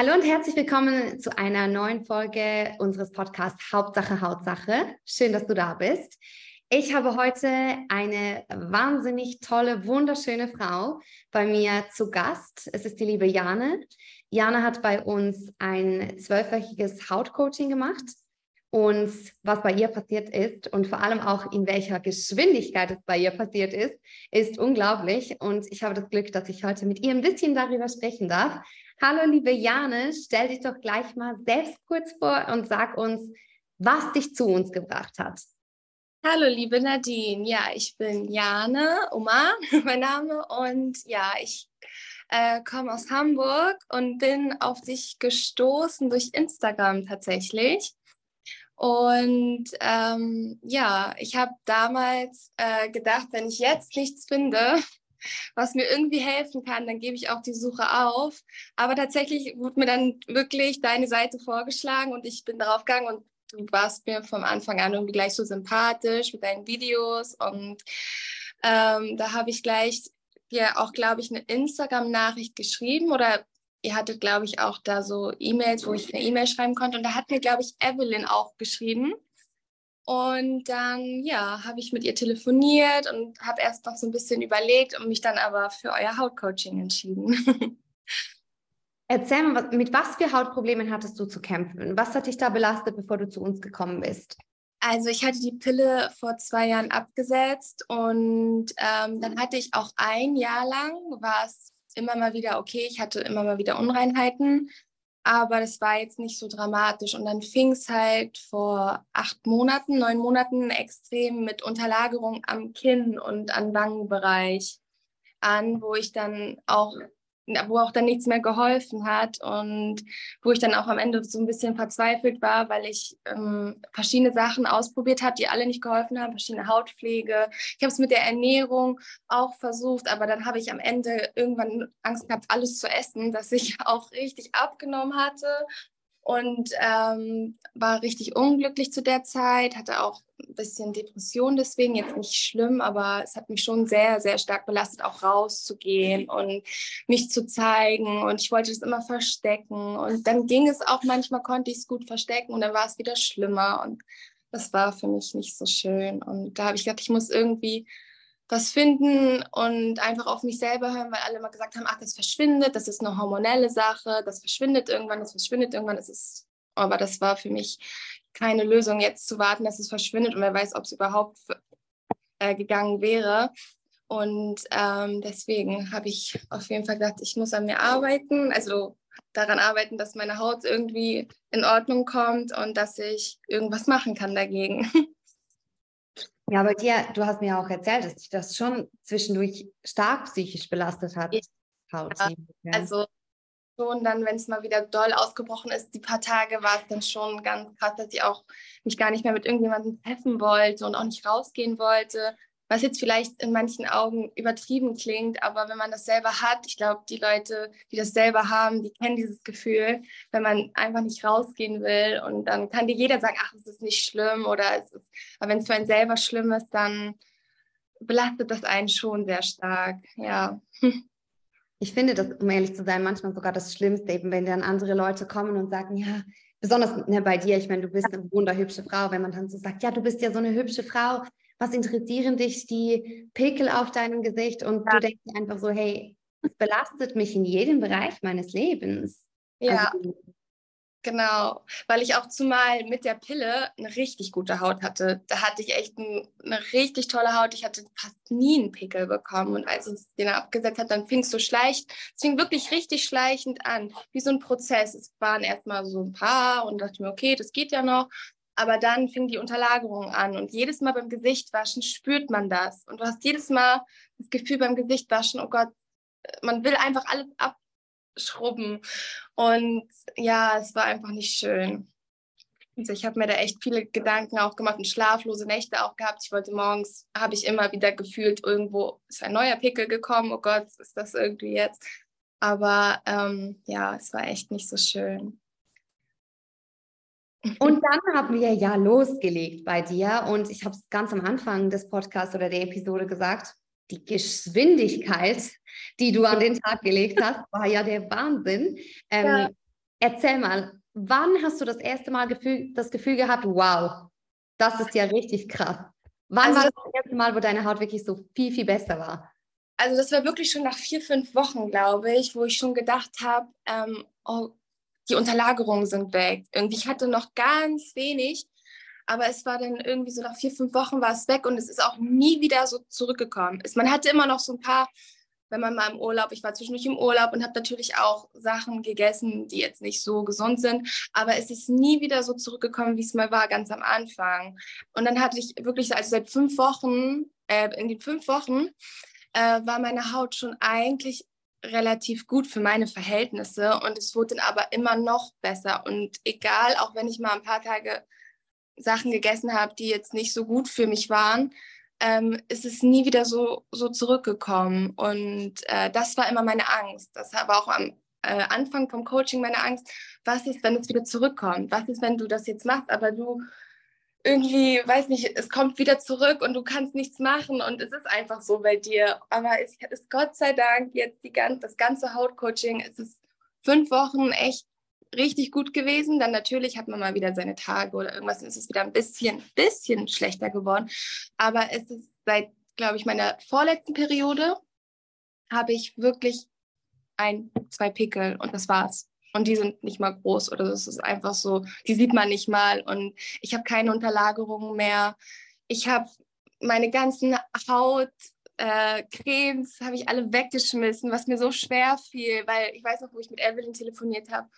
Hallo und herzlich willkommen zu einer neuen Folge unseres Podcasts Hauptsache Hautsache. Schön, dass du da bist. Ich habe heute eine wahnsinnig tolle, wunderschöne Frau bei mir zu Gast. Es ist die liebe Jane. Jane hat bei uns ein zwölfwöchiges Hautcoaching gemacht. Und was bei ihr passiert ist und vor allem auch in welcher Geschwindigkeit es bei ihr passiert ist, ist unglaublich. Und ich habe das Glück, dass ich heute mit ihr ein bisschen darüber sprechen darf. Hallo, liebe Jane, stell dich doch gleich mal selbst kurz vor und sag uns, was dich zu uns gebracht hat. Hallo, liebe Nadine. Ja, ich bin Jane, Oma, mein Name. Und ja, ich äh, komme aus Hamburg und bin auf dich gestoßen durch Instagram tatsächlich. Und ähm, ja, ich habe damals äh, gedacht, wenn ich jetzt nichts finde, was mir irgendwie helfen kann, dann gebe ich auch die Suche auf. Aber tatsächlich wurde mir dann wirklich deine Seite vorgeschlagen und ich bin darauf gegangen und du warst mir vom Anfang an irgendwie gleich so sympathisch mit deinen Videos und ähm, da habe ich gleich dir auch, glaube ich, eine Instagram-Nachricht geschrieben oder ihr hattet, glaube ich, auch da so E-Mails, wo ich eine E-Mail schreiben konnte und da hat mir, glaube ich, Evelyn auch geschrieben und dann, ja, habe ich mit ihr telefoniert und habe erst noch so ein bisschen überlegt und mich dann aber für euer Hautcoaching entschieden. Erzähl mal, mit was für Hautproblemen hattest du zu kämpfen? Was hat dich da belastet, bevor du zu uns gekommen bist? Also ich hatte die Pille vor zwei Jahren abgesetzt und ähm, dann hatte ich auch ein Jahr lang, war es immer mal wieder okay, ich hatte immer mal wieder Unreinheiten, aber das war jetzt nicht so dramatisch. Und dann fing es halt vor acht Monaten, neun Monaten extrem mit Unterlagerung am Kinn und am Wangenbereich an, wo ich dann auch wo auch dann nichts mehr geholfen hat und wo ich dann auch am Ende so ein bisschen verzweifelt war, weil ich ähm, verschiedene Sachen ausprobiert habe, die alle nicht geholfen haben, verschiedene Hautpflege. Ich habe es mit der Ernährung auch versucht, aber dann habe ich am Ende irgendwann Angst gehabt, alles zu essen, dass ich auch richtig abgenommen hatte und ähm, war richtig unglücklich zu der Zeit, hatte auch ein bisschen Depression deswegen, jetzt nicht schlimm, aber es hat mich schon sehr, sehr stark belastet, auch rauszugehen und mich zu zeigen. Und ich wollte das immer verstecken. Und dann ging es auch, manchmal konnte ich es gut verstecken und dann war es wieder schlimmer. Und das war für mich nicht so schön. Und da habe ich gedacht, ich muss irgendwie was finden und einfach auf mich selber hören, weil alle immer gesagt haben, ach, das verschwindet, das ist eine hormonelle Sache, das verschwindet irgendwann, das verschwindet irgendwann, das ist, aber das war für mich keine Lösung, jetzt zu warten, dass es verschwindet und wer weiß, ob es überhaupt äh, gegangen wäre. Und ähm, deswegen habe ich auf jeden Fall gedacht, ich muss an mir arbeiten, also daran arbeiten, dass meine Haut irgendwie in Ordnung kommt und dass ich irgendwas machen kann dagegen. Ja, bei dir, du hast mir auch erzählt, dass dich das schon zwischendurch stark psychisch belastet hat. Ja, also schon dann, wenn es mal wieder doll ausgebrochen ist, die paar Tage war es dann schon ganz krass, dass ich auch mich gar nicht mehr mit irgendjemandem treffen wollte und auch nicht rausgehen wollte was jetzt vielleicht in manchen Augen übertrieben klingt, aber wenn man das selber hat, ich glaube, die Leute, die das selber haben, die kennen dieses Gefühl, wenn man einfach nicht rausgehen will und dann kann dir jeder sagen, ach, es ist nicht schlimm oder es ist, aber wenn es für einen selber schlimm ist, dann belastet das einen schon sehr stark, ja. Ich finde das, um ehrlich zu sein, manchmal sogar das Schlimmste, eben wenn dann andere Leute kommen und sagen, ja, besonders ne, bei dir, ich meine, du bist eine wunderhübsche Frau, wenn man dann so sagt, ja, du bist ja so eine hübsche Frau, was interessieren dich die Pickel auf deinem Gesicht und ja. du denkst einfach so, hey, es belastet mich in jedem Bereich meines Lebens. Ja. Also, Genau, weil ich auch zumal mit der Pille eine richtig gute Haut hatte. Da hatte ich echt ein, eine richtig tolle Haut. Ich hatte fast nie einen Pickel bekommen. Und als es den abgesetzt hat, dann fing es so schleichend, es fing wirklich richtig schleichend an, wie so ein Prozess. Es waren erstmal so ein paar und dachte mir, okay, das geht ja noch. Aber dann fing die Unterlagerung an und jedes Mal beim Gesicht waschen spürt man das. Und du hast jedes Mal das Gefühl beim Gesicht waschen, oh Gott, man will einfach alles abschrubben. Und ja, es war einfach nicht schön. Also ich habe mir da echt viele Gedanken auch gemacht und schlaflose Nächte auch gehabt. Ich wollte morgens, habe ich immer wieder gefühlt, irgendwo ist ein neuer Pickel gekommen. Oh Gott, ist das irgendwie jetzt? Aber ähm, ja, es war echt nicht so schön. Und dann haben wir ja losgelegt bei dir und ich habe es ganz am Anfang des Podcasts oder der Episode gesagt, die Geschwindigkeit, die du an den Tag gelegt hast, war ja der Wahnsinn. Ähm, ja. erzähl mal, wann hast du das erste Mal Gefühl, das Gefühl gehabt, wow, das ist ja richtig krass? Wann also war das, das erste Mal, wo deine Haut wirklich so viel, viel besser war? Also das war wirklich schon nach vier, fünf Wochen, glaube ich, wo ich schon gedacht habe, ähm, oh, die Unterlagerungen sind weg. Irgendwie, ich hatte noch ganz wenig, aber es war dann irgendwie so nach vier, fünf Wochen war es weg und es ist auch nie wieder so zurückgekommen. man hatte immer noch so ein paar wenn man mal im Urlaub, ich war zwischendurch im Urlaub und habe natürlich auch Sachen gegessen, die jetzt nicht so gesund sind, aber es ist nie wieder so zurückgekommen, wie es mal war, ganz am Anfang. Und dann hatte ich wirklich, also seit fünf Wochen, äh, in den fünf Wochen, äh, war meine Haut schon eigentlich relativ gut für meine Verhältnisse und es wurde dann aber immer noch besser. Und egal, auch wenn ich mal ein paar Tage Sachen gegessen habe, die jetzt nicht so gut für mich waren, ähm, ist es nie wieder so, so zurückgekommen. Und äh, das war immer meine Angst. Das war auch am äh, Anfang vom Coaching meine Angst. Was ist, wenn es wieder zurückkommt? Was ist, wenn du das jetzt machst, aber du irgendwie, weiß nicht, es kommt wieder zurück und du kannst nichts machen und es ist einfach so bei dir. Aber es ist Gott sei Dank jetzt die ganz, das ganze Hautcoaching, es ist fünf Wochen echt richtig gut gewesen. Dann natürlich hat man mal wieder seine Tage oder irgendwas, ist es wieder ein bisschen, bisschen schlechter geworden. Aber es ist seit, glaube ich, meiner vorletzten Periode habe ich wirklich ein, zwei Pickel und das war's. Und die sind nicht mal groß oder das ist einfach so, die sieht man nicht mal und ich habe keine Unterlagerungen mehr. Ich habe meine ganzen Haut, äh, Cremes habe ich alle weggeschmissen, was mir so schwer fiel, weil ich weiß noch, wo ich mit Evelyn telefoniert habe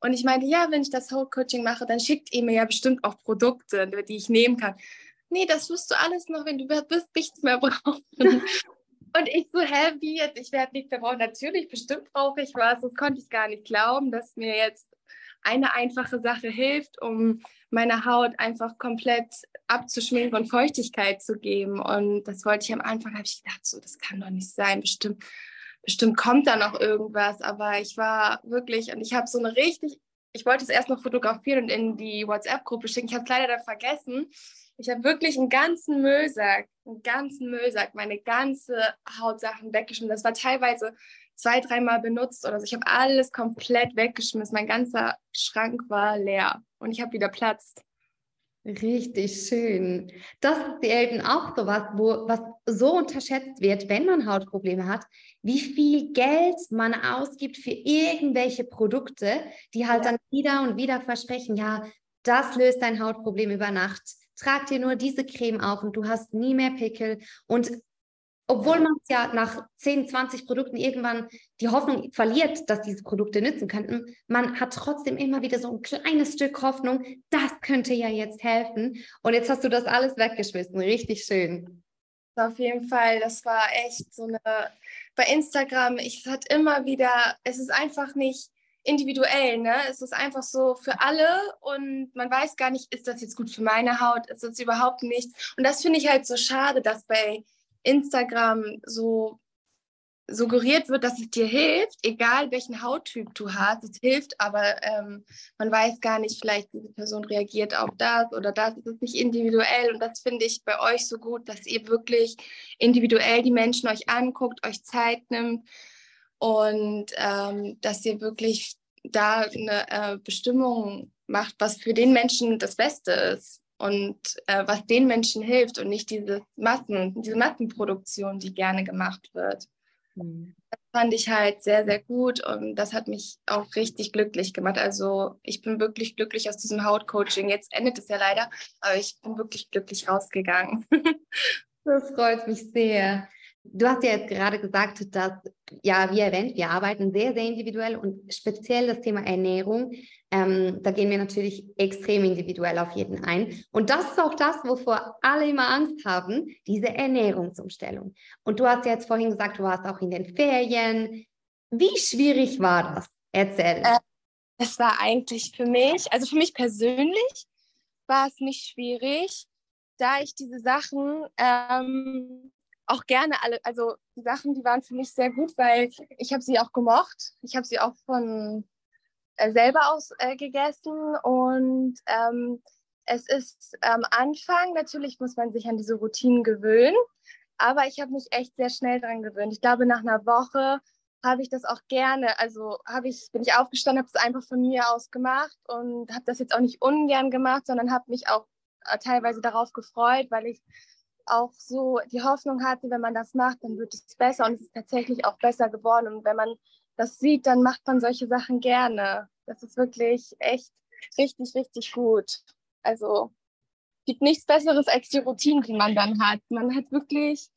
und ich meinte, ja, wenn ich das Whole Coaching mache, dann schickt ihr mir ja bestimmt auch Produkte, die ich nehmen kann. Nee, das wirst du alles noch, wenn du wirst nichts mehr brauchen. Und ich so, hä, wie jetzt? Ich werde nichts mehr brauchen. Natürlich, bestimmt brauche ich was. Das konnte ich gar nicht glauben, dass mir jetzt eine einfache Sache hilft, um meine Haut einfach komplett abzuschminken und Feuchtigkeit zu geben. Und das wollte ich am Anfang, habe ich gedacht, so, das kann doch nicht sein. Bestimmt bestimmt kommt da noch irgendwas, aber ich war wirklich, und ich habe so eine richtig, ich wollte es erst noch fotografieren und in die WhatsApp-Gruppe schicken. Ich habe es leider dann vergessen. Ich habe wirklich einen ganzen Müllsack, einen ganzen Müllsack, meine ganze Hautsachen weggeschmissen. Das war teilweise zwei, dreimal benutzt oder so. Ich habe alles komplett weggeschmissen. Mein ganzer Schrank war leer und ich habe wieder Platz. Richtig schön. Das ist selten auch so was, wo, was so unterschätzt wird, wenn man Hautprobleme hat, wie viel Geld man ausgibt für irgendwelche Produkte, die halt ja. dann wieder und wieder versprechen, ja, das löst dein Hautproblem über Nacht. Trag dir nur diese Creme auf und du hast nie mehr Pickel. Und obwohl man ja nach 10, 20 Produkten irgendwann die Hoffnung verliert, dass diese Produkte nützen könnten, man hat trotzdem immer wieder so ein kleines Stück Hoffnung, das könnte ja jetzt helfen. Und jetzt hast du das alles weggeschmissen. Richtig schön. Auf jeden Fall, das war echt so eine, bei Instagram, ich hat immer wieder, es ist einfach nicht individuell, ne? Es ist einfach so für alle und man weiß gar nicht, ist das jetzt gut für meine Haut, ist das überhaupt nichts. Und das finde ich halt so schade, dass bei Instagram so suggeriert wird, dass es dir hilft, egal welchen Hauttyp du hast, es hilft, aber ähm, man weiß gar nicht, vielleicht diese Person reagiert auf das oder das, es ist nicht individuell und das finde ich bei euch so gut, dass ihr wirklich individuell die Menschen euch anguckt, euch Zeit nimmt und ähm, dass ihr wirklich da eine äh, Bestimmung macht, was für den Menschen das Beste ist und äh, was den Menschen hilft und nicht diese Massen, diese Massenproduktion, die gerne gemacht wird. Mhm. Das fand ich halt sehr, sehr gut und das hat mich auch richtig glücklich gemacht. Also ich bin wirklich glücklich aus diesem Hautcoaching. Jetzt endet es ja leider, aber ich bin wirklich glücklich rausgegangen. das freut mich sehr. Du hast ja jetzt gerade gesagt, dass, ja, wie erwähnt, wir arbeiten sehr, sehr individuell und speziell das Thema Ernährung, ähm, da gehen wir natürlich extrem individuell auf jeden ein. Und das ist auch das, wovor alle immer Angst haben, diese Ernährungsumstellung. Und du hast ja jetzt vorhin gesagt, du warst auch in den Ferien. Wie schwierig war das? Erzähl. Äh, war eigentlich für mich, also für mich persönlich war es nicht schwierig, da ich diese Sachen ähm, auch gerne alle, also die Sachen, die waren für mich sehr gut, weil ich habe sie auch gemocht. Ich habe sie auch von äh, selber aus äh, gegessen und ähm, es ist am Anfang, natürlich muss man sich an diese Routinen gewöhnen, aber ich habe mich echt sehr schnell daran gewöhnt. Ich glaube, nach einer Woche habe ich das auch gerne. Also habe ich, bin ich aufgestanden, habe es einfach von mir aus gemacht und habe das jetzt auch nicht ungern gemacht, sondern habe mich auch äh, teilweise darauf gefreut, weil ich auch so die Hoffnung hatte, wenn man das macht, dann wird es besser und es ist tatsächlich auch besser geworden. Und wenn man das sieht, dann macht man solche Sachen gerne. Das ist wirklich echt richtig, richtig gut. Also gibt nichts Besseres als die Routine, die man dann hat. Man hat wirklich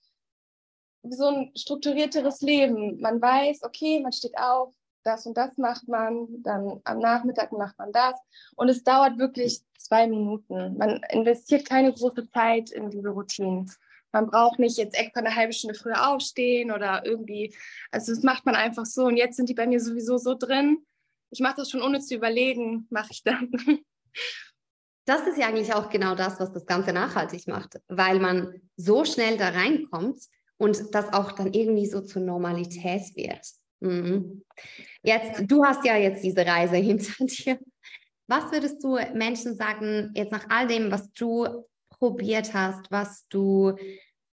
so ein strukturierteres Leben. Man weiß, okay, man steht auf, das und das macht man, dann am Nachmittag macht man das. Und es dauert wirklich zwei Minuten. Man investiert keine große Zeit in diese Routinen. Man braucht nicht jetzt extra eine halbe Stunde früher aufstehen oder irgendwie. Also das macht man einfach so. Und jetzt sind die bei mir sowieso so drin. Ich mache das schon ohne zu überlegen, mache ich dann. Das ist ja eigentlich auch genau das, was das Ganze nachhaltig macht, weil man so schnell da reinkommt und das auch dann irgendwie so zur Normalität wird. Mhm. Jetzt, du hast ja jetzt diese Reise hinter dir. Was würdest du Menschen sagen, jetzt nach all dem, was du probiert hast, was du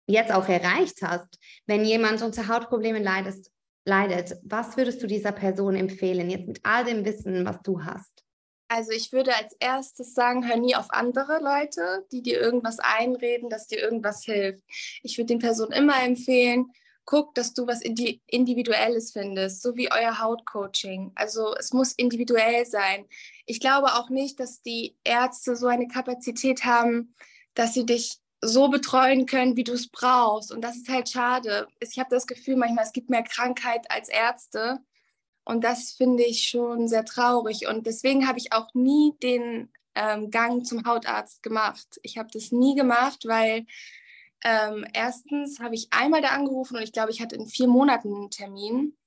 jetzt auch erreicht hast, wenn jemand unter Hautproblemen leidest, leidet, was würdest du dieser Person empfehlen, jetzt mit all dem Wissen, was du hast? Also ich würde als erstes sagen, hör nie auf andere Leute, die dir irgendwas einreden, dass dir irgendwas hilft. Ich würde den Personen immer empfehlen, guck, dass du was Individuelles findest, so wie euer Hautcoaching. Also es muss individuell sein. Ich glaube auch nicht, dass die Ärzte so eine Kapazität haben, dass sie dich so betreuen können, wie du es brauchst. Und das ist halt schade. Ich habe das Gefühl manchmal, es gibt mehr Krankheit als Ärzte. Und das finde ich schon sehr traurig. Und deswegen habe ich auch nie den ähm, Gang zum Hautarzt gemacht. Ich habe das nie gemacht, weil ähm, erstens habe ich einmal da angerufen und ich glaube, ich hatte in vier Monaten einen Termin.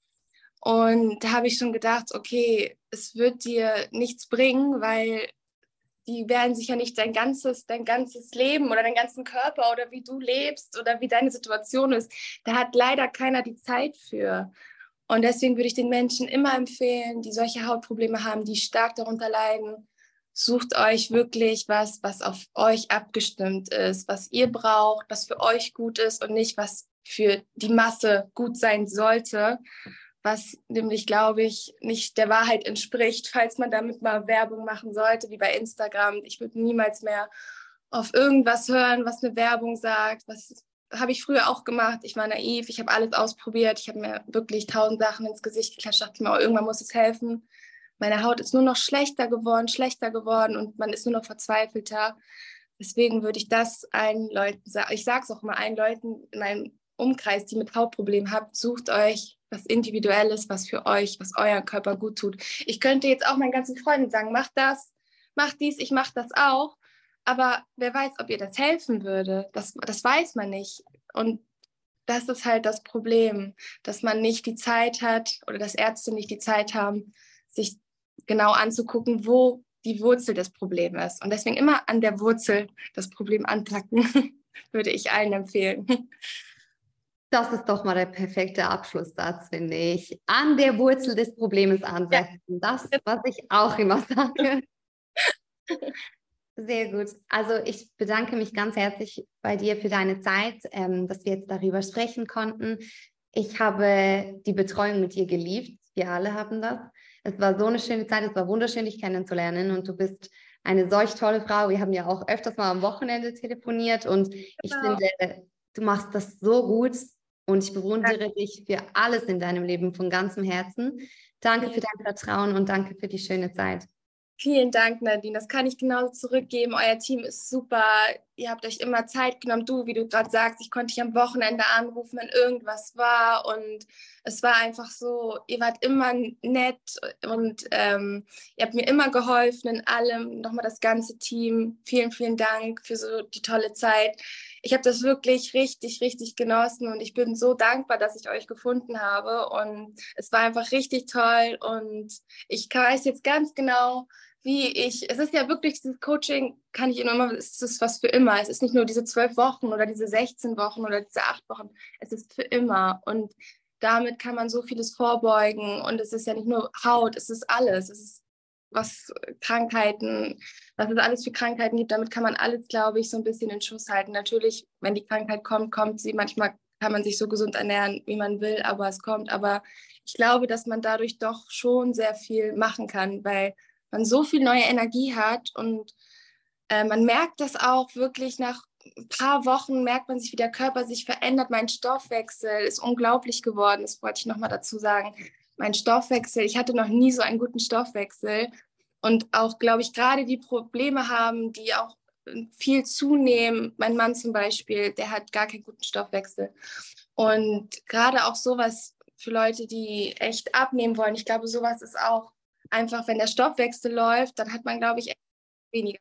Und da habe ich schon gedacht, okay, es wird dir nichts bringen, weil die werden sich ja nicht dein ganzes, dein ganzes Leben oder deinen ganzen Körper oder wie du lebst oder wie deine Situation ist. Da hat leider keiner die Zeit für. Und deswegen würde ich den Menschen immer empfehlen, die solche Hautprobleme haben, die stark darunter leiden, sucht euch wirklich was, was auf euch abgestimmt ist, was ihr braucht, was für euch gut ist und nicht, was für die Masse gut sein sollte, was nämlich, glaube ich, nicht der Wahrheit entspricht, falls man damit mal Werbung machen sollte, wie bei Instagram. Ich würde niemals mehr auf irgendwas hören, was eine Werbung sagt, was habe ich früher auch gemacht. Ich war naiv, ich habe alles ausprobiert, ich habe mir wirklich tausend Sachen ins Gesicht geklatscht, dachte mir, oh, irgendwann muss es helfen meine Haut ist nur noch schlechter geworden, schlechter geworden und man ist nur noch verzweifelter. Deswegen würde ich das allen Leuten sagen. Ich sage es auch mal allen Leuten in meinem Umkreis, die mit Hautproblemen habt, sucht euch was Individuelles, was für euch, was euer Körper gut tut. Ich könnte jetzt auch meinen ganzen Freunden sagen, mach das, mach dies, ich mach das auch. Aber wer weiß, ob ihr das helfen würde. Das, das weiß man nicht. Und das ist halt das Problem, dass man nicht die Zeit hat oder dass Ärzte nicht die Zeit haben, sich genau anzugucken, wo die Wurzel des Problems ist. Und deswegen immer an der Wurzel das Problem anpacken, würde ich allen empfehlen. Das ist doch mal der perfekte Abschlusssatz, finde ich. An der Wurzel des Problems ansetzen. Ja. Das, was ich auch immer sage. Sehr gut. Also ich bedanke mich ganz herzlich bei dir für deine Zeit, ähm, dass wir jetzt darüber sprechen konnten. Ich habe die Betreuung mit dir geliebt. Wir alle haben das. Es war so eine schöne Zeit, es war wunderschön, dich kennenzulernen und du bist eine solch tolle Frau. Wir haben ja auch öfters mal am Wochenende telefoniert und genau. ich finde, du machst das so gut und ich bewundere danke. dich für alles in deinem Leben von ganzem Herzen. Danke für dein Vertrauen und danke für die schöne Zeit. Vielen Dank, Nadine. Das kann ich genauso zurückgeben. Euer Team ist super. Ihr habt euch immer Zeit genommen. Du, wie du gerade sagst, ich konnte dich am Wochenende anrufen, wenn irgendwas war. Und es war einfach so, ihr wart immer nett und ähm, ihr habt mir immer geholfen in allem. Nochmal das ganze Team. Vielen, vielen Dank für so die tolle Zeit. Ich habe das wirklich richtig, richtig genossen und ich bin so dankbar, dass ich euch gefunden habe. Und es war einfach richtig toll. Und ich weiß jetzt ganz genau, wie ich, es ist ja wirklich, dieses Coaching kann ich immer, es ist was für immer. Es ist nicht nur diese zwölf Wochen oder diese 16 Wochen oder diese acht Wochen, es ist für immer. Und damit kann man so vieles vorbeugen. Und es ist ja nicht nur Haut, es ist alles. Es ist was Krankheiten, was es alles für Krankheiten gibt. Damit kann man alles, glaube ich, so ein bisschen in Schuss halten. Natürlich, wenn die Krankheit kommt, kommt sie. Manchmal kann man sich so gesund ernähren, wie man will, aber es kommt. Aber ich glaube, dass man dadurch doch schon sehr viel machen kann, weil man so viel neue Energie hat und äh, man merkt das auch wirklich nach ein paar Wochen merkt man sich, wie der Körper sich verändert. Mein Stoffwechsel ist unglaublich geworden. Das wollte ich nochmal dazu sagen. Mein Stoffwechsel, ich hatte noch nie so einen guten Stoffwechsel. Und auch, glaube ich, gerade die Probleme haben, die auch viel zunehmen. Mein Mann zum Beispiel, der hat gar keinen guten Stoffwechsel. Und gerade auch sowas für Leute, die echt abnehmen wollen. Ich glaube, sowas ist auch einfach, wenn der Stoffwechsel läuft, dann hat man, glaube ich, weniger.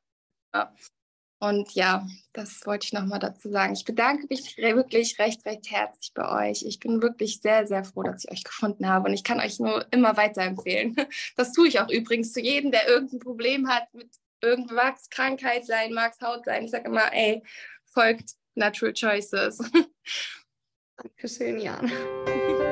Und ja, das wollte ich nochmal dazu sagen. Ich bedanke mich wirklich recht, recht herzlich bei euch. Ich bin wirklich sehr, sehr froh, dass ich euch gefunden habe. Und ich kann euch nur immer weiterempfehlen. Das tue ich auch übrigens zu jedem, der irgendein Problem hat mit irgendwas, Krankheit sein, mag Haut sein. Ich sage immer, ey, folgt Natural Choices. Dankeschön, Jan.